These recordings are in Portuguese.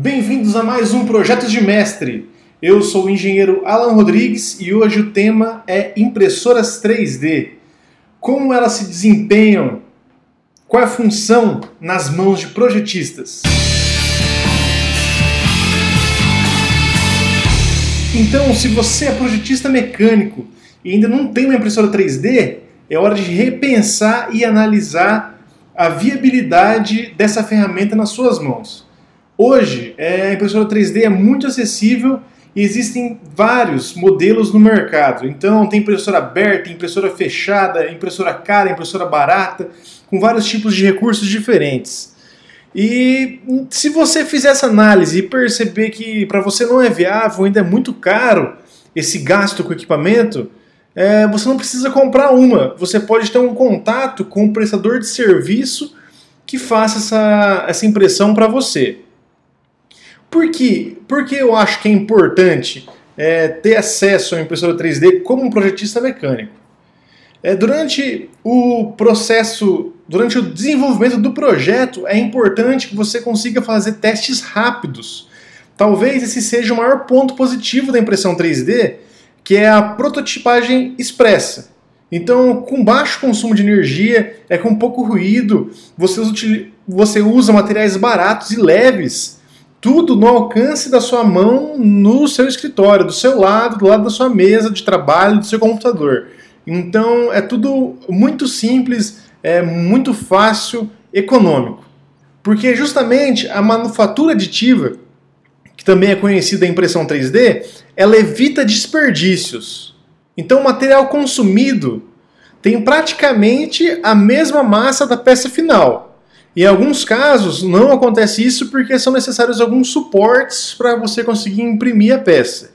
Bem-vindos a mais um Projetos de Mestre. Eu sou o engenheiro Alan Rodrigues e hoje o tema é impressoras 3D. Como elas se desempenham? Qual é a função nas mãos de projetistas? Então, se você é projetista mecânico e ainda não tem uma impressora 3D, é hora de repensar e analisar a viabilidade dessa ferramenta nas suas mãos. Hoje, é, a impressora 3D é muito acessível e existem vários modelos no mercado. Então, tem impressora aberta, impressora fechada, impressora cara, impressora barata, com vários tipos de recursos diferentes. E se você fizer essa análise e perceber que para você não é viável, ainda é muito caro esse gasto com equipamento, é, você não precisa comprar uma. Você pode ter um contato com um prestador de serviço que faça essa, essa impressão para você. Por? Porque eu acho que é importante é, ter acesso à impressora 3D como um projetista mecânico. É, durante o processo, durante o desenvolvimento do projeto, é importante que você consiga fazer testes rápidos. Talvez esse seja o maior ponto positivo da impressão 3D, que é a prototipagem expressa. Então, com baixo consumo de energia, é com pouco ruído, você, você usa materiais baratos e leves, tudo no alcance da sua mão no seu escritório, do seu lado, do lado da sua mesa de trabalho, do seu computador. Então é tudo muito simples, é muito fácil, econômico. Porque justamente a manufatura aditiva, que também é conhecida a impressão 3D, ela evita desperdícios. Então o material consumido tem praticamente a mesma massa da peça final. Em alguns casos não acontece isso porque são necessários alguns suportes para você conseguir imprimir a peça.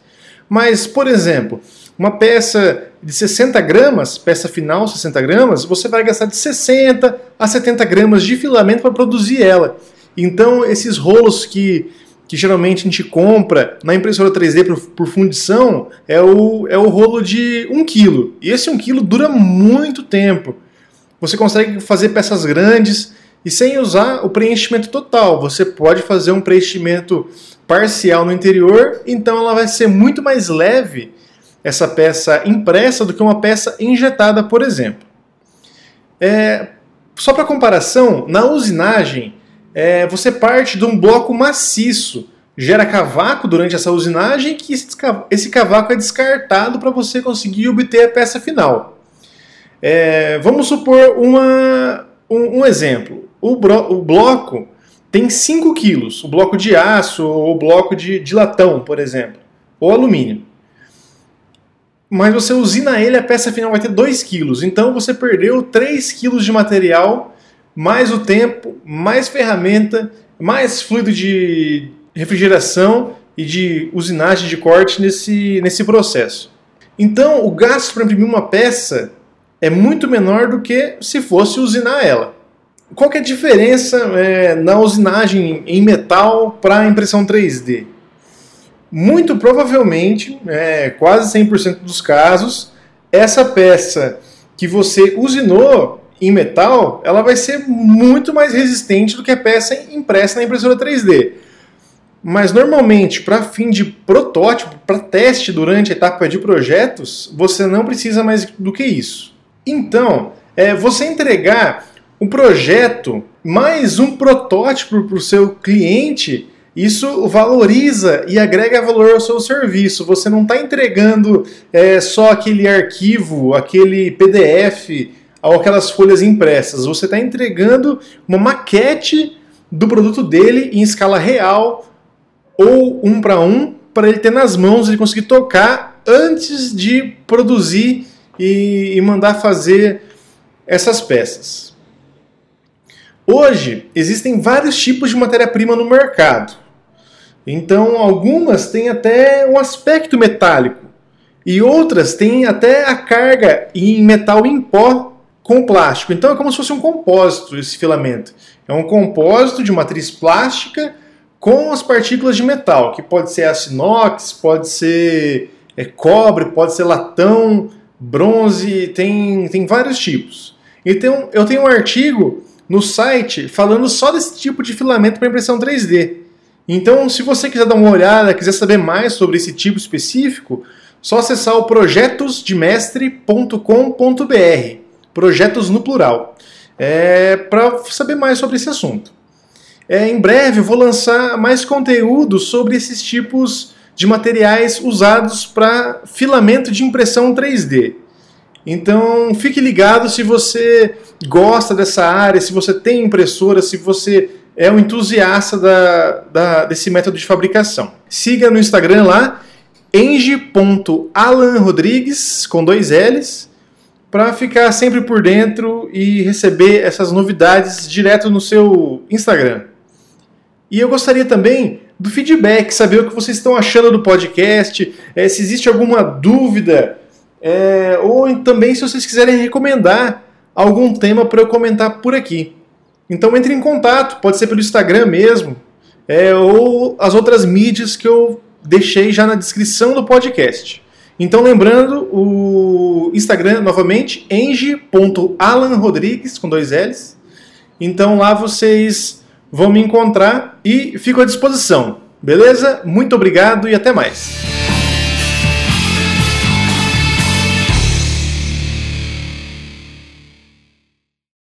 Mas, por exemplo, uma peça de 60 gramas, peça final 60 gramas, você vai gastar de 60 a 70 gramas de filamento para produzir ela. Então, esses rolos que, que geralmente a gente compra na impressora 3D por, por fundição é o, é o rolo de 1 kg. E esse 1 kg dura muito tempo. Você consegue fazer peças grandes e sem usar o preenchimento total. Você pode fazer um preenchimento parcial no interior, então ela vai ser muito mais leve essa peça impressa do que uma peça injetada, por exemplo. É, só para comparação, na usinagem, é, você parte de um bloco maciço, gera cavaco durante essa usinagem, que esse cavaco é descartado para você conseguir obter a peça final. É, vamos supor uma, um, um exemplo. O, bro, o, bloco tem 5 quilos, o bloco de aço ou o bloco de, de latão, por exemplo, ou alumínio mas você usina ele, a peça final vai ter 2 kg. Então você perdeu 3 kg de material, mais o tempo, mais ferramenta, mais fluido de refrigeração e de usinagem de corte nesse, nesse processo. Então o gasto para imprimir uma peça é muito menor do que se fosse usinar ela. Qual é a diferença é, na usinagem em metal para impressão 3D? muito provavelmente, é, quase 100% dos casos, essa peça que você usinou em metal, ela vai ser muito mais resistente do que a peça impressa na impressora 3D. Mas normalmente, para fim de protótipo, para teste durante a etapa de projetos, você não precisa mais do que isso. Então, é, você entregar um projeto mais um protótipo para o seu cliente isso valoriza e agrega valor ao seu serviço. Você não está entregando é, só aquele arquivo, aquele PDF ou aquelas folhas impressas. Você está entregando uma maquete do produto dele em escala real ou um para um para ele ter nas mãos e conseguir tocar antes de produzir e, e mandar fazer essas peças. Hoje existem vários tipos de matéria-prima no mercado. Então, algumas têm até um aspecto metálico e outras têm até a carga em metal em pó com plástico. Então, é como se fosse um compósito esse filamento. É um compósito de matriz plástica com as partículas de metal, que pode ser aço inox, pode ser é, cobre, pode ser latão, bronze, tem, tem vários tipos. Então, eu tenho um artigo no site falando só desse tipo de filamento para impressão 3D. Então, se você quiser dar uma olhada, quiser saber mais sobre esse tipo específico, só acessar o projetosdemestre.com.br, projetos no plural, é, para saber mais sobre esse assunto. É, em breve vou lançar mais conteúdo sobre esses tipos de materiais usados para filamento de impressão 3D. Então fique ligado se você gosta dessa área, se você tem impressora, se você é um entusiasta da, da, desse método de fabricação. Siga no Instagram lá, eng.alanrodrigues, com dois L's, para ficar sempre por dentro e receber essas novidades direto no seu Instagram. E eu gostaria também do feedback, saber o que vocês estão achando do podcast, é, se existe alguma dúvida, é, ou também se vocês quiserem recomendar algum tema para eu comentar por aqui. Então entre em contato, pode ser pelo Instagram mesmo, é, ou as outras mídias que eu deixei já na descrição do podcast. Então lembrando, o Instagram novamente, eng.alanrodrigues, com dois L's. Então lá vocês vão me encontrar e fico à disposição. Beleza? Muito obrigado e até mais.